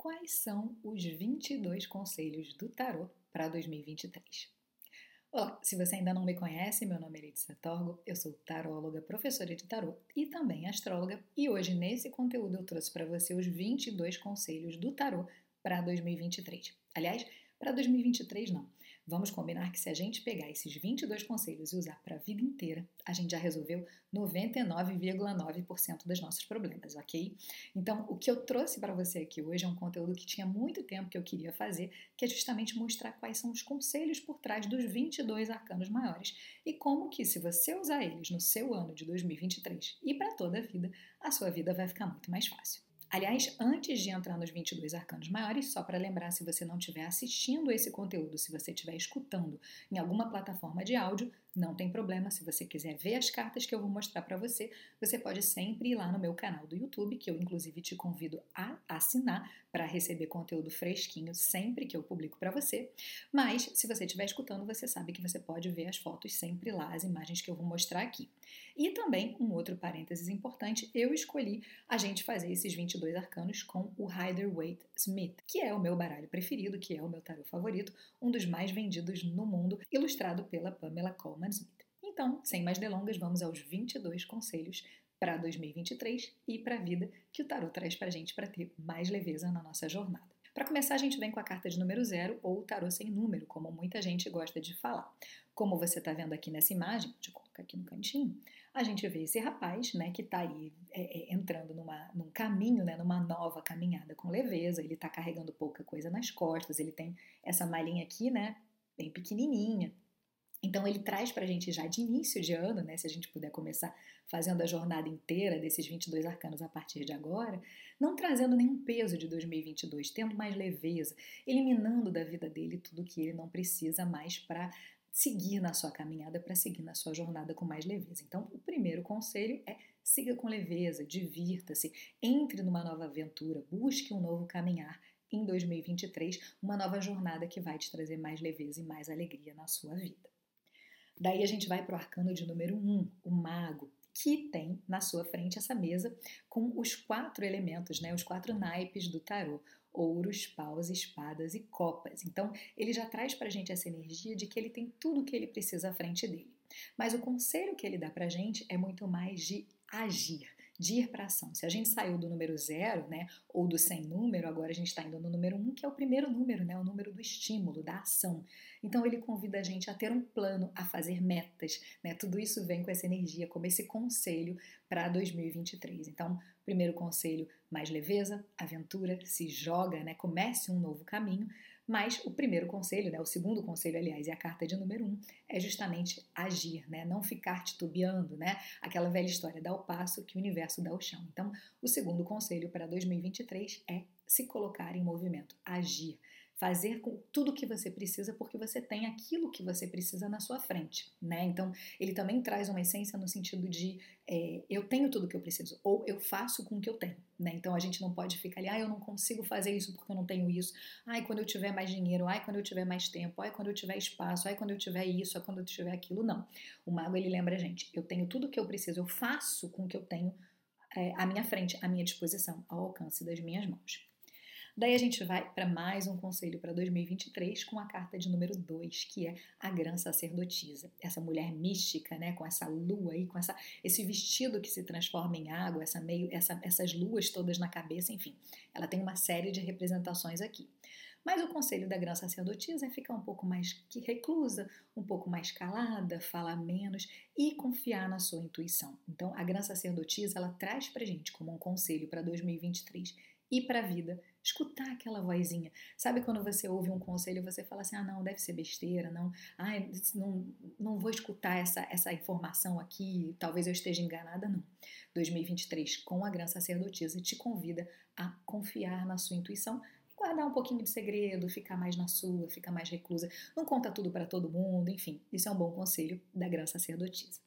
quais são os 22 conselhos do tarô para 2023. Olá, se você ainda não me conhece, meu nome é Letícia Torgo, eu sou taróloga, professora de tarô e também astróloga, e hoje nesse conteúdo eu trouxe para você os 22 conselhos do tarô para 2023. Aliás, para 2023 não. Vamos combinar que se a gente pegar esses 22 conselhos e usar para a vida inteira, a gente já resolveu 99,9% dos nossos problemas, ok? Então, o que eu trouxe para você aqui hoje é um conteúdo que tinha muito tempo que eu queria fazer, que é justamente mostrar quais são os conselhos por trás dos 22 arcanos maiores e como que, se você usar eles no seu ano de 2023 e para toda a vida, a sua vida vai ficar muito mais fácil. Aliás, antes de entrar nos 22 arcanos maiores, só para lembrar, se você não estiver assistindo esse conteúdo, se você estiver escutando em alguma plataforma de áudio, não tem problema, se você quiser ver as cartas que eu vou mostrar para você, você pode sempre ir lá no meu canal do YouTube, que eu inclusive te convido a assinar para receber conteúdo fresquinho sempre que eu publico para você. Mas se você estiver escutando, você sabe que você pode ver as fotos sempre lá, as imagens que eu vou mostrar aqui. E também, um outro parênteses importante, eu escolhi a gente fazer esses 22 arcanos com o Rider-Waite Smith, que é o meu baralho preferido, que é o meu tarot favorito, um dos mais vendidos no mundo, ilustrado pela Pamela Coleman Coleman Smith. Então, sem mais delongas, vamos aos 22 conselhos para 2023 e para a vida que o tarot traz para a gente para ter mais leveza na nossa jornada. Para começar, a gente vem com a carta de número zero ou o tarô sem número, como muita gente gosta de falar. Como você está vendo aqui nessa imagem, deixa eu colocar aqui no cantinho, a gente vê esse rapaz, né, que está aí é, é, entrando numa, num caminho, né, numa nova caminhada com leveza. Ele está carregando pouca coisa nas costas, ele tem essa malinha aqui, né, bem pequenininha, então ele traz para a gente já de início de ano, né, se a gente puder começar fazendo a jornada inteira desses 22 arcanos a partir de agora, não trazendo nenhum peso de 2022, tendo mais leveza, eliminando da vida dele tudo que ele não precisa mais para seguir na sua caminhada, para seguir na sua jornada com mais leveza. Então, o primeiro conselho é siga com leveza, divirta-se, entre numa nova aventura, busque um novo caminhar em 2023, uma nova jornada que vai te trazer mais leveza e mais alegria na sua vida. Daí a gente vai para o arcano de número 1, um, o mago, que tem na sua frente essa mesa com os quatro elementos, né, os quatro naipes do tarô: ouros, paus, espadas e copas. Então, ele já traz para a gente essa energia de que ele tem tudo o que ele precisa à frente dele. Mas o conselho que ele dá para a gente é muito mais de agir, de ir para ação. Se a gente saiu do número zero, né, ou do sem número, agora a gente está indo no número um, que é o primeiro número, né, o número do estímulo, da ação. Então ele convida a gente a ter um plano, a fazer metas, né? Tudo isso vem com essa energia, como esse conselho para 2023. Então, primeiro conselho, mais leveza, aventura, se joga, né? Comece um novo caminho. Mas o primeiro conselho, né, o segundo conselho, aliás, e a carta de número um, é justamente agir, né, não ficar titubeando, né, aquela velha história, dá o passo que o universo dá o chão. Então, o segundo conselho para 2023 é se colocar em movimento, agir, fazer com tudo o que você precisa, porque você tem aquilo que você precisa na sua frente, né? Então, ele também traz uma essência no sentido de é, eu tenho tudo o que eu preciso, ou eu faço com o que eu tenho, né? Então, a gente não pode ficar ali, ah, eu não consigo fazer isso porque eu não tenho isso, ai, quando eu tiver mais dinheiro, ai, quando eu tiver mais tempo, ai, quando eu tiver espaço, ai, quando eu tiver isso, ai, quando eu tiver aquilo, não. O mago, ele lembra a gente, eu tenho tudo o que eu preciso, eu faço com o que eu tenho é, à minha frente, à minha disposição, ao alcance das minhas mãos. Daí a gente vai para mais um conselho para 2023 com a carta de número 2, que é a Gran Sacerdotisa. Essa mulher mística, né, com essa lua aí, com essa, esse vestido que se transforma em água, essa meio, essa, essas luas todas na cabeça, enfim. Ela tem uma série de representações aqui. Mas o conselho da Gran Sacerdotisa é ficar um pouco mais reclusa, um pouco mais calada, falar menos e confiar na sua intuição. Então, a Gran Sacerdotisa, ela traz pra gente como um conselho para 2023 e para a vida, escutar aquela vozinha. Sabe quando você ouve um conselho e você fala assim: ah, não, deve ser besteira, não, ah, não, não vou escutar essa, essa informação aqui, talvez eu esteja enganada, não. 2023, com a Gran Sacerdotisa, te convida a confiar na sua intuição guardar um pouquinho de segredo, ficar mais na sua, ficar mais reclusa, não conta tudo para todo mundo, enfim, isso é um bom conselho da Gran Sacerdotisa.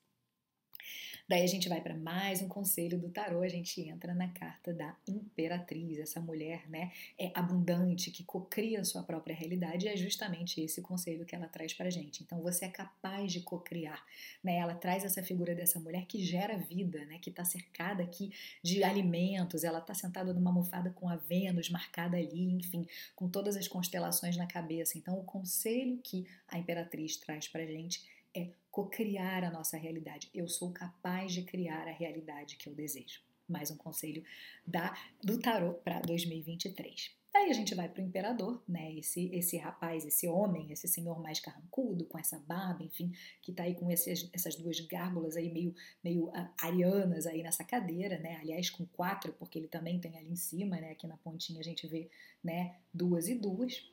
Daí a gente vai para mais um conselho do tarô, a gente entra na carta da imperatriz, essa mulher, né, é abundante, que cocria a sua própria realidade, é justamente esse conselho que ela traz pra gente. Então você é capaz de cocriar, né? Ela traz essa figura dessa mulher que gera vida, né, que está cercada aqui de alimentos, ela está sentada numa almofada com a Vênus marcada ali, enfim, com todas as constelações na cabeça. Então o conselho que a imperatriz traz pra gente é cocriar a nossa realidade. Eu sou capaz de criar a realidade que eu desejo. Mais um conselho da, do tarot para 2023. Aí a gente vai para o imperador, né? Esse, esse rapaz, esse homem, esse senhor mais carrancudo, com essa barba, enfim, que está aí com esses, essas duas gárgulas aí meio, meio uh, arianas aí nessa cadeira, né? Aliás, com quatro, porque ele também tem ali em cima, né? Aqui na pontinha a gente vê, né? Duas e duas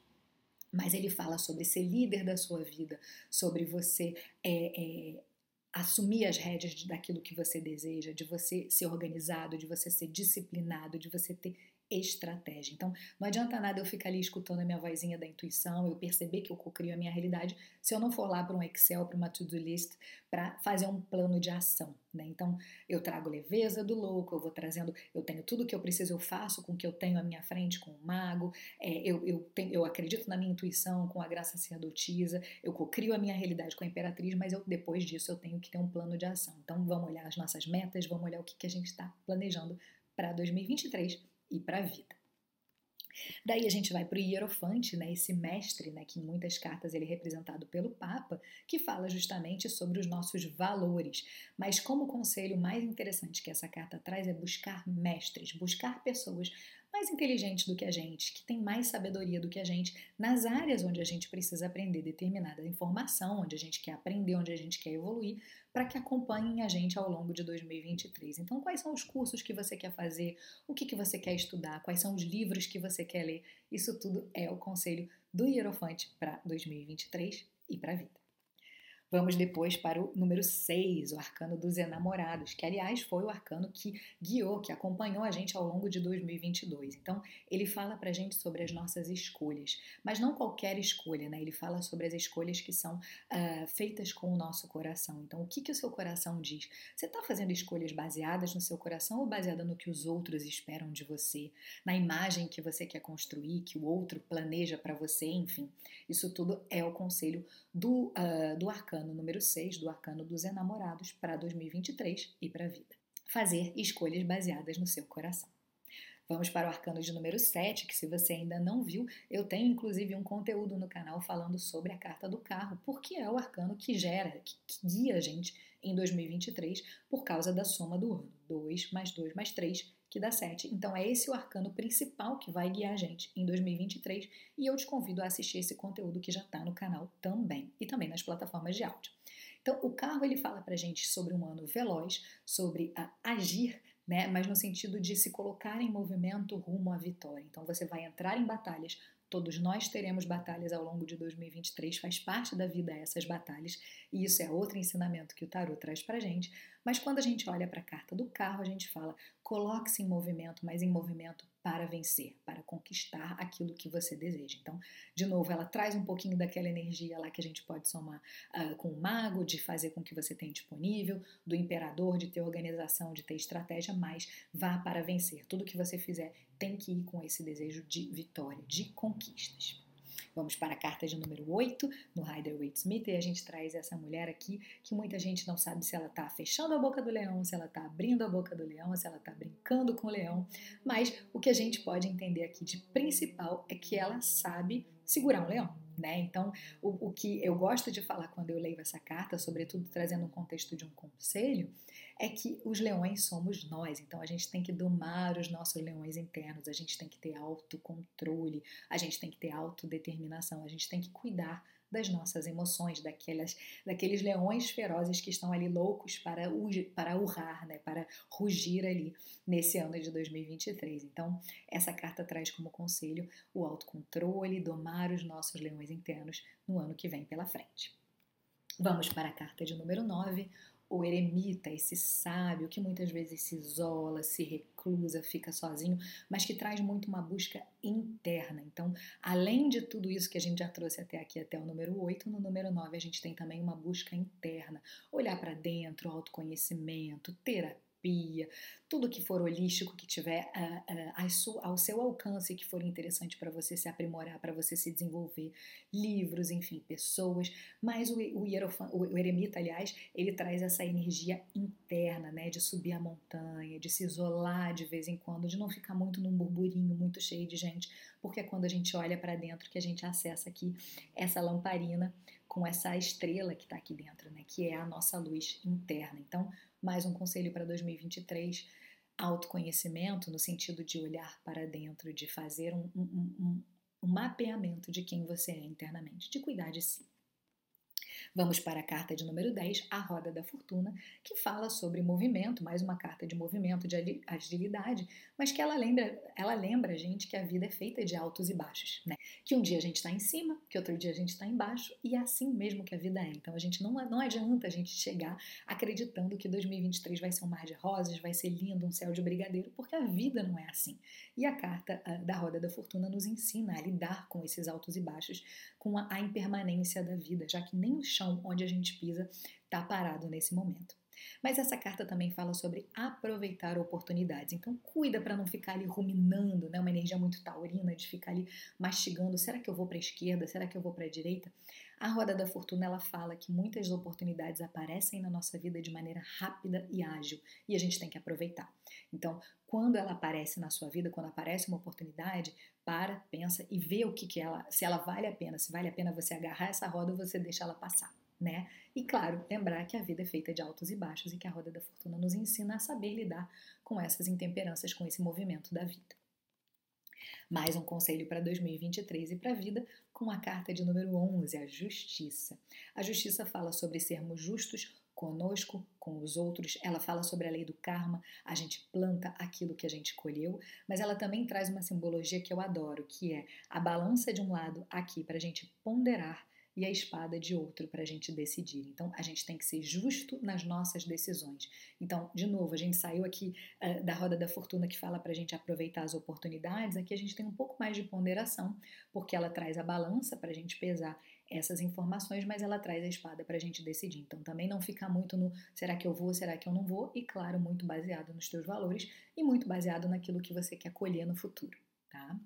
mas ele fala sobre ser líder da sua vida, sobre você é, é, assumir as rédeas daquilo que você deseja, de você ser organizado, de você ser disciplinado, de você ter estratégia. Então, não adianta nada eu ficar ali escutando a minha vozinha da intuição, eu perceber que eu cocrio a minha realidade, se eu não for lá para um Excel, para uma to-do list, para fazer um plano de ação. Né? Então, eu trago leveza do louco, eu vou trazendo, eu tenho tudo que eu preciso, eu faço com o que eu tenho à minha frente, com o mago, é, eu, eu, tenho, eu acredito na minha intuição, com a graça sacerdotisa, eu cocrio a minha realidade com a imperatriz, mas eu, depois disso eu tenho que ter um plano de ação. Então, vamos olhar as nossas metas, vamos olhar o que, que a gente está planejando para 2023 e para a vida. Daí a gente vai para o Hierofante, né, esse mestre, né, que em muitas cartas ele é representado pelo Papa, que fala justamente sobre os nossos valores. Mas como conselho mais interessante que essa carta traz é buscar mestres, buscar pessoas mais inteligentes do que a gente, que tem mais sabedoria do que a gente nas áreas onde a gente precisa aprender determinada informação, onde a gente quer aprender, onde a gente quer evoluir, para que acompanhem a gente ao longo de 2023. Então, quais são os cursos que você quer fazer? O que, que você quer estudar? Quais são os livros que você quer ler? Isso tudo é o conselho do Hierofante para 2023 e para a vida. Vamos depois para o número 6, o arcano dos enamorados, que aliás foi o arcano que guiou, que acompanhou a gente ao longo de 2022. Então, ele fala para a gente sobre as nossas escolhas, mas não qualquer escolha, né? Ele fala sobre as escolhas que são uh, feitas com o nosso coração. Então, o que, que o seu coração diz? Você está fazendo escolhas baseadas no seu coração ou baseada no que os outros esperam de você, na imagem que você quer construir, que o outro planeja para você, enfim. Isso tudo é o conselho do, uh, do arcano arcano número 6 do arcano dos enamorados para 2023 e para a vida. Fazer escolhas baseadas no seu coração. Vamos para o arcano de número 7, que se você ainda não viu, eu tenho inclusive um conteúdo no canal falando sobre a carta do carro, porque é o arcano que gera, que, que guia a gente em 2023 por causa da soma do ano. 2 mais 2 mais 3 que dá 7. Então é esse o arcano principal que vai guiar a gente em 2023 e eu te convido a assistir esse conteúdo que já está no canal também e também nas plataformas de áudio. Então o carro ele fala para gente sobre um ano veloz, sobre agir né? Mas no sentido de se colocar em movimento rumo à vitória. Então você vai entrar em batalhas Todos nós teremos batalhas ao longo de 2023, faz parte da vida essas batalhas, e isso é outro ensinamento que o tarot traz pra gente. Mas quando a gente olha para a carta do carro, a gente fala: coloque-se em movimento, mas em movimento para vencer, para conquistar aquilo que você deseja. Então, de novo, ela traz um pouquinho daquela energia lá que a gente pode somar uh, com o mago, de fazer com que você tenha disponível, do imperador, de ter organização, de ter estratégia, mas vá para vencer. Tudo que você fizer tem que ir com esse desejo de vitória, de conquistas. Vamos para a carta de número 8, no Rider Waite Smith, e a gente traz essa mulher aqui que muita gente não sabe se ela está fechando a boca do leão, se ela está abrindo a boca do leão, se ela está brincando com o leão, mas o que a gente pode entender aqui de principal é que ela sabe segurar um leão. Né? Então, o, o que eu gosto de falar quando eu leio essa carta, sobretudo trazendo um contexto de um conselho, é que os leões somos nós. Então a gente tem que domar os nossos leões internos, a gente tem que ter autocontrole, a gente tem que ter autodeterminação, a gente tem que cuidar das nossas emoções, daquelas, daqueles leões ferozes que estão ali loucos para, para urrar, né, para rugir ali nesse ano de 2023. Então, essa carta traz como conselho o autocontrole, domar os nossos leões internos no ano que vem pela frente. Vamos para a carta de número 9, o eremita, esse sábio que muitas vezes se isola, se reclusa, fica sozinho, mas que traz muito uma busca interna. Então, além de tudo isso que a gente já trouxe até aqui, até o número 8, no número 9 a gente tem também uma busca interna. Olhar para dentro, autoconhecimento, terapia terapia, tudo que for holístico, que tiver uh, uh, ao seu alcance, que for interessante para você se aprimorar, para você se desenvolver, livros, enfim, pessoas. Mas o, o, hierofan, o, o eremita, aliás, ele traz essa energia interna, né, de subir a montanha, de se isolar de vez em quando, de não ficar muito num burburinho muito cheio de gente, porque é quando a gente olha para dentro que a gente acessa aqui essa lamparina com essa estrela que está aqui dentro, né, que é a nossa luz interna. Então, mais um conselho para 2023: autoconhecimento, no sentido de olhar para dentro, de fazer um, um, um, um mapeamento de quem você é internamente, de cuidar de si. Vamos para a carta de número 10, a Roda da Fortuna, que fala sobre movimento, mais uma carta de movimento, de agilidade, mas que ela lembra, ela lembra a gente que a vida é feita de altos e baixos, né? Que um dia a gente está em cima, que outro dia a gente está embaixo, e é assim mesmo que a vida é. Então a gente não, não adianta a gente chegar acreditando que 2023 vai ser um mar de rosas, vai ser lindo, um céu de brigadeiro, porque a vida não é assim. E a carta da Roda da Fortuna nos ensina a lidar com esses altos e baixos, com a, impermanência da vida, já que nem o chão onde a gente pisa está parado nesse momento. Mas essa carta também fala sobre aproveitar oportunidades. Então, cuida para não ficar ali ruminando, né? Uma energia muito taurina de ficar ali mastigando. Será que eu vou para a esquerda? Será que eu vou para a direita? A roda da fortuna ela fala que muitas oportunidades aparecem na nossa vida de maneira rápida e ágil e a gente tem que aproveitar. Então, quando ela aparece na sua vida, quando aparece uma oportunidade, para, pensa e vê o que, que ela, se ela vale a pena, se vale a pena você agarrar essa roda ou você deixar ela passar né? E claro, lembrar que a vida é feita de altos e baixos e que a roda da fortuna nos ensina a saber lidar com essas intemperanças, com esse movimento da vida. Mais um conselho para 2023 e para a vida com a carta de número 11, a justiça. A justiça fala sobre sermos justos conosco, com os outros. Ela fala sobre a lei do karma, a gente planta aquilo que a gente colheu, mas ela também traz uma simbologia que eu adoro, que é a balança de um lado aqui para a gente ponderar e a espada de outro para a gente decidir. Então, a gente tem que ser justo nas nossas decisões. Então, de novo, a gente saiu aqui uh, da roda da fortuna que fala para a gente aproveitar as oportunidades. Aqui a gente tem um pouco mais de ponderação, porque ela traz a balança para a gente pesar essas informações, mas ela traz a espada para a gente decidir. Então, também não ficar muito no será que eu vou, será que eu não vou, e claro, muito baseado nos teus valores e muito baseado naquilo que você quer colher no futuro, tá?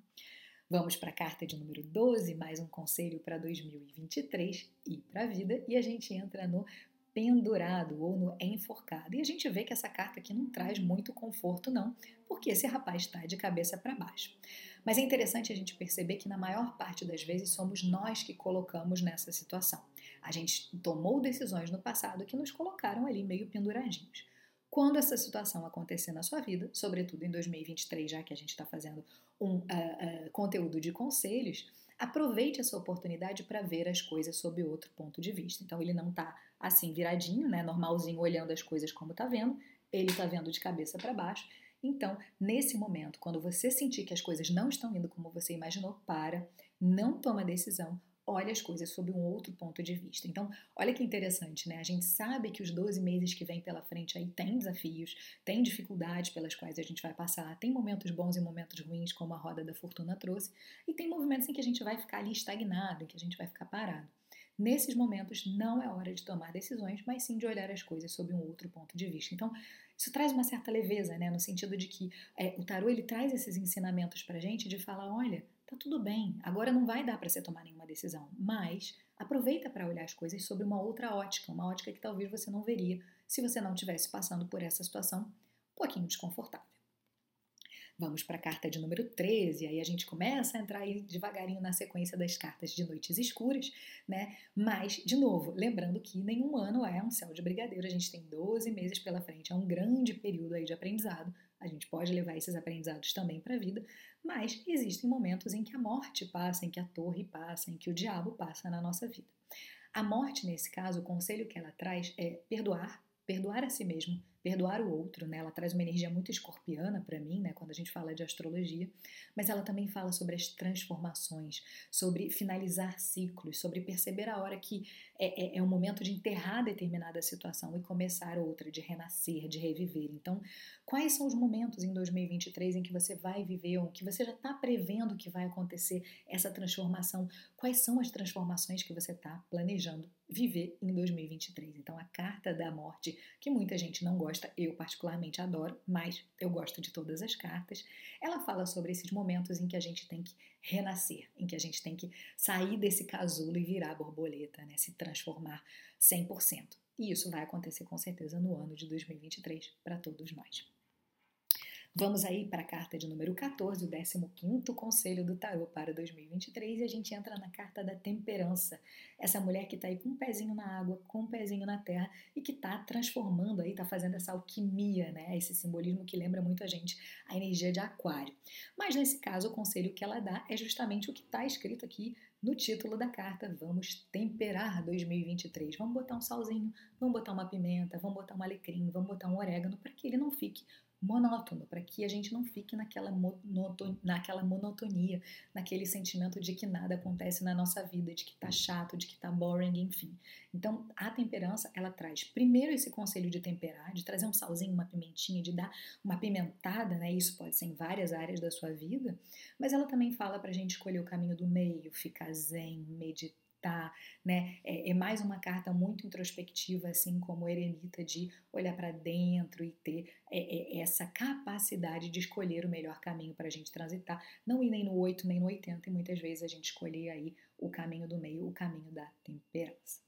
Vamos para a carta de número 12, mais um conselho para 2023 e para a vida, e a gente entra no pendurado ou no enforcado. E a gente vê que essa carta aqui não traz muito conforto, não, porque esse rapaz está de cabeça para baixo. Mas é interessante a gente perceber que na maior parte das vezes somos nós que colocamos nessa situação. A gente tomou decisões no passado que nos colocaram ali meio penduradinhos. Quando essa situação acontecer na sua vida, sobretudo em 2023, já que a gente está fazendo um uh, uh, conteúdo de conselhos, aproveite essa oportunidade para ver as coisas sob outro ponto de vista. Então ele não está assim viradinho, né, normalzinho olhando as coisas como está vendo, ele está vendo de cabeça para baixo. Então, nesse momento, quando você sentir que as coisas não estão indo como você imaginou, para, não toma decisão, olha as coisas sob um outro ponto de vista. Então, olha que interessante, né? A gente sabe que os 12 meses que vem pela frente aí tem desafios, tem dificuldades pelas quais a gente vai passar, tem momentos bons e momentos ruins, como a roda da fortuna trouxe, e tem momentos em que a gente vai ficar ali estagnado, em que a gente vai ficar parado. Nesses momentos não é hora de tomar decisões, mas sim de olhar as coisas sob um outro ponto de vista. Então, isso traz uma certa leveza, né? No sentido de que é, o tarô ele traz esses ensinamentos pra gente de falar, olha, tá tudo bem, agora não vai dar para você tomar nenhuma decisão, mas aproveita para olhar as coisas sob uma outra ótica, uma ótica que talvez você não veria se você não estivesse passando por essa situação um pouquinho desconfortável. Vamos para a carta de número 13, aí a gente começa a entrar aí devagarinho na sequência das cartas de noites escuras, né? Mas, de novo, lembrando que nenhum ano é um céu de brigadeiro, a gente tem 12 meses pela frente, é um grande período aí de aprendizado. A gente pode levar esses aprendizados também para a vida, mas existem momentos em que a morte passa, em que a torre passa, em que o diabo passa na nossa vida. A morte, nesse caso, o conselho que ela traz é perdoar, perdoar a si mesmo, perdoar o outro, né? Ela traz uma energia muito escorpiana para mim, né? Quando a gente fala de astrologia, mas ela também fala sobre as transformações, sobre finalizar ciclos, sobre perceber a hora que é, é, é um momento de enterrar determinada situação e começar outra, de renascer, de reviver. Então, quais são os momentos em 2023 em que você vai viver, ou que você já está prevendo que vai acontecer essa transformação? Quais são as transformações que você está planejando viver em 2023. Então, a carta da morte, que muita gente não gosta, eu particularmente adoro, mas eu gosto de todas as cartas, ela fala sobre esses momentos em que a gente tem que renascer, em que a gente tem que sair desse casulo e virar borboleta, né? se transformar 100%. E isso vai acontecer com certeza no ano de 2023 para todos nós. Vamos aí para a carta de número 14, o 15 conselho do tarô para 2023 e a gente entra na carta da temperança. Essa mulher que está aí com um pezinho na água, com um pezinho na terra e que está transformando aí, está fazendo essa alquimia, né? Esse simbolismo que lembra muito a gente a energia de aquário. Mas nesse caso, o conselho que ela dá é justamente o que está escrito aqui no título da carta, vamos temperar 2023. Vamos botar um salzinho, vamos botar uma pimenta, vamos botar um alecrim, vamos botar um orégano para que ele não fique monótono, para que a gente não fique naquela, monotonia, naquela monotonia, naquele sentimento de que nada acontece na nossa vida, de que tá chato, de que tá boring, enfim. Então, a temperança, ela traz primeiro esse conselho de temperar, de trazer um salzinho, uma pimentinha, de dar uma pimentada, né? Isso pode ser em várias áreas da sua vida, mas ela também fala pra gente escolher o caminho do meio, ficar zen, meditar né? É, é, mais uma carta muito introspectiva, assim como eremita, de olhar para dentro e ter é, é, essa capacidade de escolher o melhor caminho para a gente transitar, não ir nem no 8 nem no 80, e muitas vezes a gente escolher aí o caminho do meio, o caminho da temperança.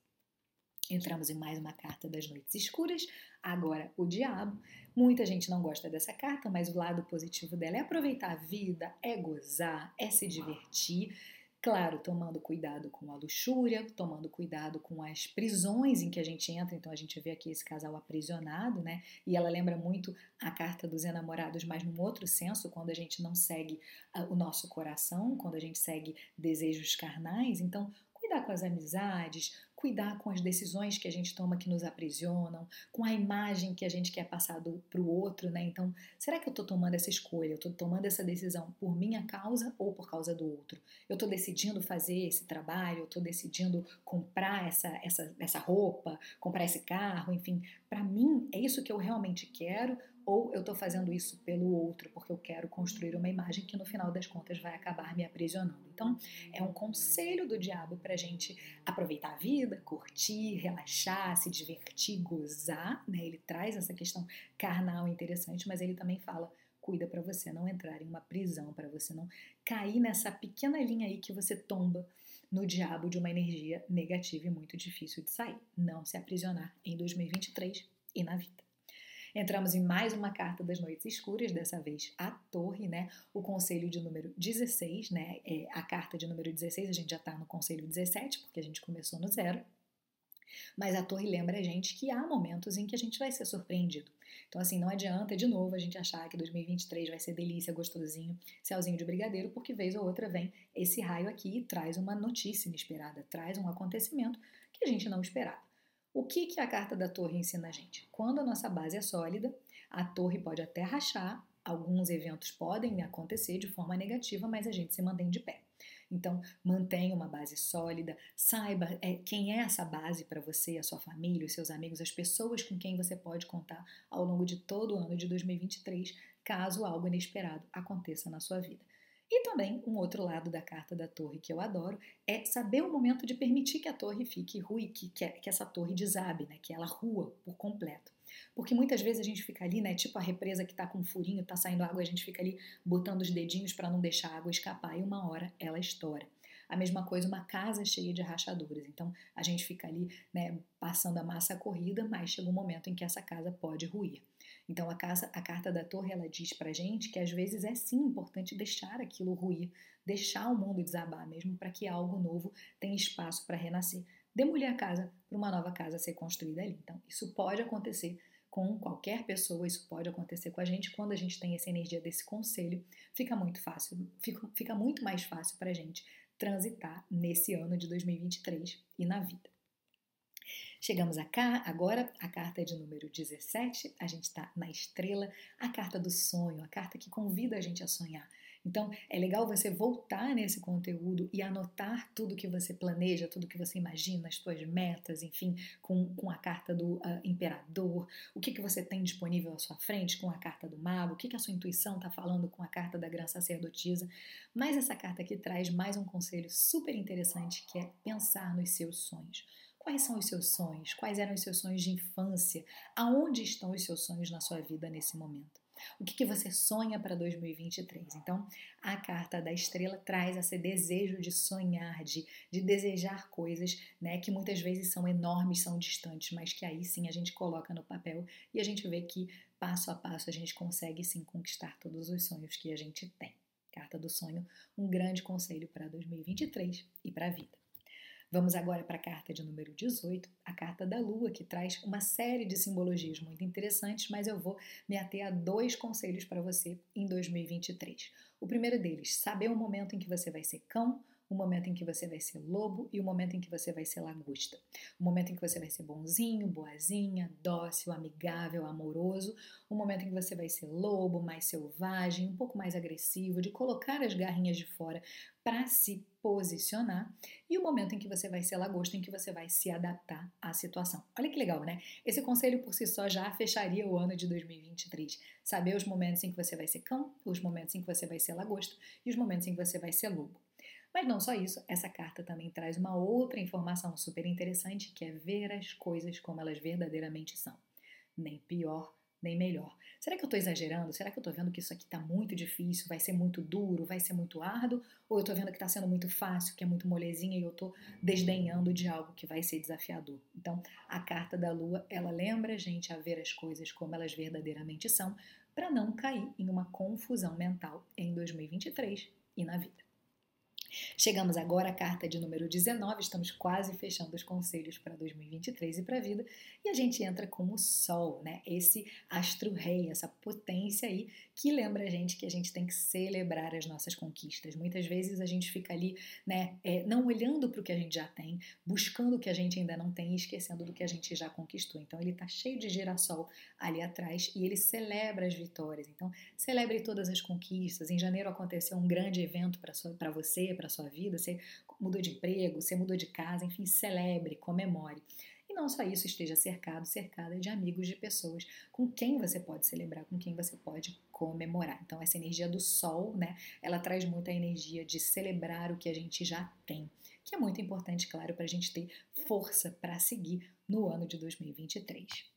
Entramos em mais uma carta das noites escuras. Agora, o diabo. Muita gente não gosta dessa carta, mas o lado positivo dela é aproveitar a vida, é gozar, é se divertir. Claro, tomando cuidado com a luxúria, tomando cuidado com as prisões em que a gente entra. Então a gente vê aqui esse casal aprisionado, né? E ela lembra muito a carta dos enamorados, mas num outro senso, quando a gente não segue uh, o nosso coração, quando a gente segue desejos carnais. Então, cuidar com as amizades, cuidar com as decisões que a gente toma que nos aprisionam, com a imagem que a gente quer passar para o outro, né? Então, será que eu estou tomando essa escolha? Eu estou tomando essa decisão por minha causa ou por causa do outro? Eu estou decidindo fazer esse trabalho, eu estou decidindo comprar essa, essa, essa roupa, comprar esse carro, enfim. Para mim, é isso que eu realmente quero ou eu estou fazendo isso pelo outro porque eu quero construir uma imagem que no final das contas vai acabar me aprisionando. Então, é um conselho do diabo para a gente aproveitar a vida, curtir, relaxar, se divertir, gozar. Né? Ele traz essa questão carnal interessante, mas ele também fala cuida para você não entrar em uma prisão, para você não cair nessa pequena linha aí que você tomba no diabo de uma energia negativa e muito difícil de sair. Não se aprisionar em 2023 e na vida. Entramos em mais uma carta das noites escuras, dessa vez a torre, né? O conselho de número 16, né? É, a carta de número 16, a gente já está no conselho 17, porque a gente começou no zero. Mas a torre lembra a gente que há momentos em que a gente vai ser surpreendido. Então, assim, não adianta de novo a gente achar que 2023 vai ser delícia, gostosinho, celzinho de brigadeiro, porque vez ou outra vem esse raio aqui e traz uma notícia inesperada, traz um acontecimento que a gente não esperava. O que, que a carta da torre ensina a gente? Quando a nossa base é sólida, a torre pode até rachar, alguns eventos podem acontecer de forma negativa, mas a gente se mantém de pé. Então, mantenha uma base sólida, saiba é, quem é essa base para você, a sua família, os seus amigos, as pessoas com quem você pode contar ao longo de todo o ano de 2023, caso algo inesperado aconteça na sua vida. E também um outro lado da carta da torre que eu adoro é saber o momento de permitir que a torre fique ruim, que, que, que essa torre desabe, né? que ela rua por completo. Porque muitas vezes a gente fica ali, né? Tipo a represa que tá com um furinho, tá saindo água, a gente fica ali botando os dedinhos para não deixar a água escapar e uma hora ela estoura. A mesma coisa, uma casa cheia de rachaduras. Então a gente fica ali, né, passando a massa corrida, mas chega um momento em que essa casa pode ruir. Então a, casa, a carta da torre ela diz pra gente que às vezes é sim importante deixar aquilo ruir, deixar o mundo desabar mesmo para que algo novo tenha espaço para renascer. Demolir a casa para uma nova casa ser construída ali. Então isso pode acontecer com qualquer pessoa, isso pode acontecer com a gente quando a gente tem essa energia desse conselho, fica muito fácil, fica, fica muito mais fácil para a gente transitar nesse ano de 2023 e na vida. Chegamos a cá, agora a carta é de número 17, a gente está na estrela, a carta do sonho, a carta que convida a gente a sonhar. Então, é legal você voltar nesse conteúdo e anotar tudo que você planeja, tudo que você imagina, as suas metas, enfim, com, com a carta do uh, imperador, o que, que você tem disponível à sua frente com a carta do mago, o que, que a sua intuição está falando com a carta da grã sacerdotisa. Mas essa carta aqui traz mais um conselho super interessante que é pensar nos seus sonhos. Quais são os seus sonhos? Quais eram os seus sonhos de infância? Aonde estão os seus sonhos na sua vida nesse momento? O que, que você sonha para 2023? Então, a carta da estrela traz esse desejo de sonhar, de, de desejar coisas né, que muitas vezes são enormes, são distantes, mas que aí sim a gente coloca no papel e a gente vê que passo a passo a gente consegue sim conquistar todos os sonhos que a gente tem. Carta do sonho, um grande conselho para 2023 e para a vida. Vamos agora para a carta de número 18, a carta da Lua, que traz uma série de simbologias muito interessantes, mas eu vou me ater a dois conselhos para você em 2023. O primeiro deles, saber o momento em que você vai ser cão, o momento em que você vai ser lobo e o momento em que você vai ser lagosta. O momento em que você vai ser bonzinho, boazinha, dócil, amigável, amoroso. O momento em que você vai ser lobo, mais selvagem, um pouco mais agressivo, de colocar as garrinhas de fora para se posicionar. E o momento em que você vai ser lagosta, em que você vai se adaptar à situação. Olha que legal, né? Esse conselho por si só já fecharia o ano de 2023. Saber os momentos em que você vai ser cão, os momentos em que você vai ser lagosta e os momentos em que você vai ser lobo. Mas não só isso, essa carta também traz uma outra informação super interessante que é ver as coisas como elas verdadeiramente são. Nem pior, nem melhor. Será que eu estou exagerando? Será que eu estou vendo que isso aqui está muito difícil, vai ser muito duro, vai ser muito árduo? Ou eu estou vendo que está sendo muito fácil, que é muito molezinha e eu estou desdenhando de algo que vai ser desafiador? Então, a carta da lua, ela lembra a gente a ver as coisas como elas verdadeiramente são, para não cair em uma confusão mental em 2023 e na vida. Chegamos agora à carta de número 19, estamos quase fechando os conselhos para 2023 e para a vida, e a gente entra com o Sol, né? Esse astro-rei, essa potência aí que lembra a gente que a gente tem que celebrar as nossas conquistas. Muitas vezes a gente fica ali, né, é, não olhando para o que a gente já tem, buscando o que a gente ainda não tem e esquecendo do que a gente já conquistou. Então ele está cheio de girassol ali atrás e ele celebra as vitórias. Então celebre todas as conquistas. Em janeiro aconteceu um grande evento para você, para sua vida. Você mudou de emprego, você mudou de casa, enfim, celebre, comemore. E não só isso, esteja cercado, cercada de amigos, de pessoas com quem você pode celebrar, com quem você pode comemorar. Então, essa energia do sol, né, ela traz muita energia de celebrar o que a gente já tem, que é muito importante, claro, para a gente ter força para seguir no ano de 2023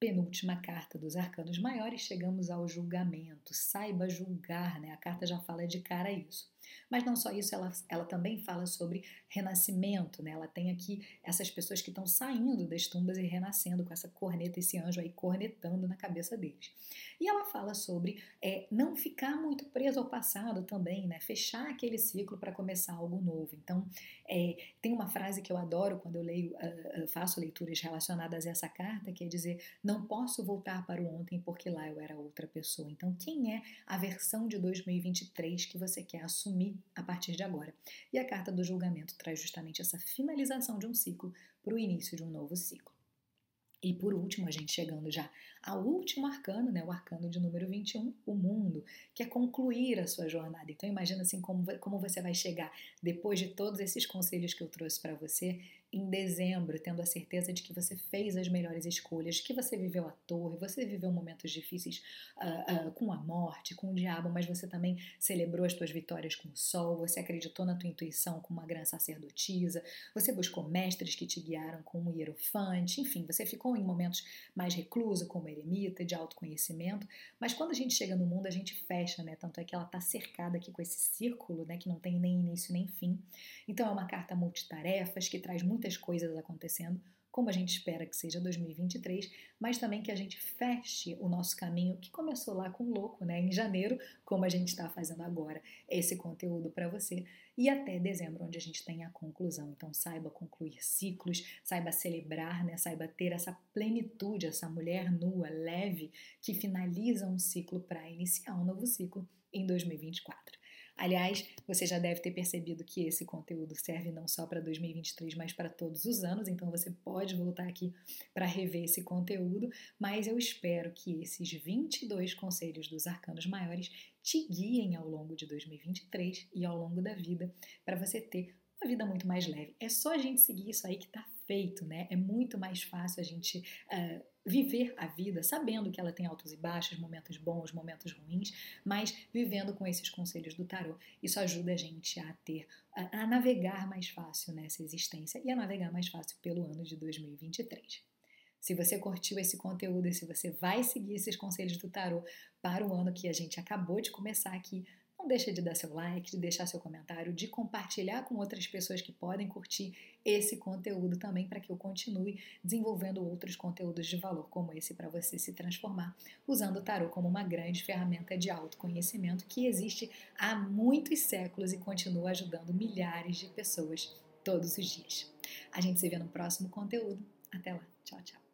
penúltima carta dos arcanos maiores, chegamos ao julgamento. Saiba julgar, né? A carta já fala de cara isso. Mas não só isso, ela, ela também fala sobre renascimento, né? Ela tem aqui essas pessoas que estão saindo das tumbas e renascendo com essa corneta, esse anjo aí cornetando na cabeça deles. E ela fala sobre é, não ficar muito preso ao passado também, né? Fechar aquele ciclo para começar algo novo. Então, é, tem uma frase que eu adoro quando eu leio, uh, faço leituras relacionadas a essa carta, que é dizer: não posso voltar para o ontem porque lá eu era outra pessoa. Então, quem é a versão de 2023 que você quer assumir a partir de agora? E a carta do julgamento traz justamente essa finalização de um ciclo para o início de um novo ciclo. E por último, a gente chegando já ao último arcano, né, o arcano de número 21, o mundo, que é concluir a sua jornada. Então imagina assim como, como você vai chegar depois de todos esses conselhos que eu trouxe para você em dezembro, tendo a certeza de que você fez as melhores escolhas, que você viveu a torre, você viveu momentos difíceis uh, uh, com a morte, com o diabo, mas você também celebrou as suas vitórias com o sol, você acreditou na tua intuição com uma grande sacerdotisa, você buscou mestres que te guiaram com um hierofante, enfim, você ficou em momentos mais recluso, como eremita, de autoconhecimento, mas quando a gente chega no mundo, a gente fecha, né? Tanto é que ela está cercada aqui com esse círculo, né? Que não tem nem início nem fim. Então é uma carta multitarefas que traz muitas coisas acontecendo, como a gente espera que seja 2023, mas também que a gente feche o nosso caminho que começou lá com o louco, né? Em janeiro, como a gente está fazendo agora esse conteúdo para você, e até dezembro, onde a gente tem a conclusão. Então, saiba concluir ciclos, saiba celebrar, né? Saiba ter essa plenitude, essa mulher nua, leve, que finaliza um ciclo para iniciar um novo ciclo em 2024. Aliás, você já deve ter percebido que esse conteúdo serve não só para 2023, mas para todos os anos, então você pode voltar aqui para rever esse conteúdo, mas eu espero que esses 22 conselhos dos arcanos maiores te guiem ao longo de 2023 e ao longo da vida para você ter uma vida muito mais leve. É só a gente seguir isso aí que tá feito, né? É muito mais fácil a gente uh, viver a vida sabendo que ela tem altos e baixos, momentos bons, momentos ruins, mas vivendo com esses conselhos do tarô. Isso ajuda a gente a ter, a, a navegar mais fácil nessa existência e a navegar mais fácil pelo ano de 2023. Se você curtiu esse conteúdo e se você vai seguir esses conselhos do tarô para o ano que a gente acabou de começar aqui, não deixa de dar seu like, de deixar seu comentário, de compartilhar com outras pessoas que podem curtir esse conteúdo também para que eu continue desenvolvendo outros conteúdos de valor como esse para você se transformar, usando o tarot como uma grande ferramenta de autoconhecimento que existe há muitos séculos e continua ajudando milhares de pessoas todos os dias. A gente se vê no próximo conteúdo. Até lá. Tchau, tchau.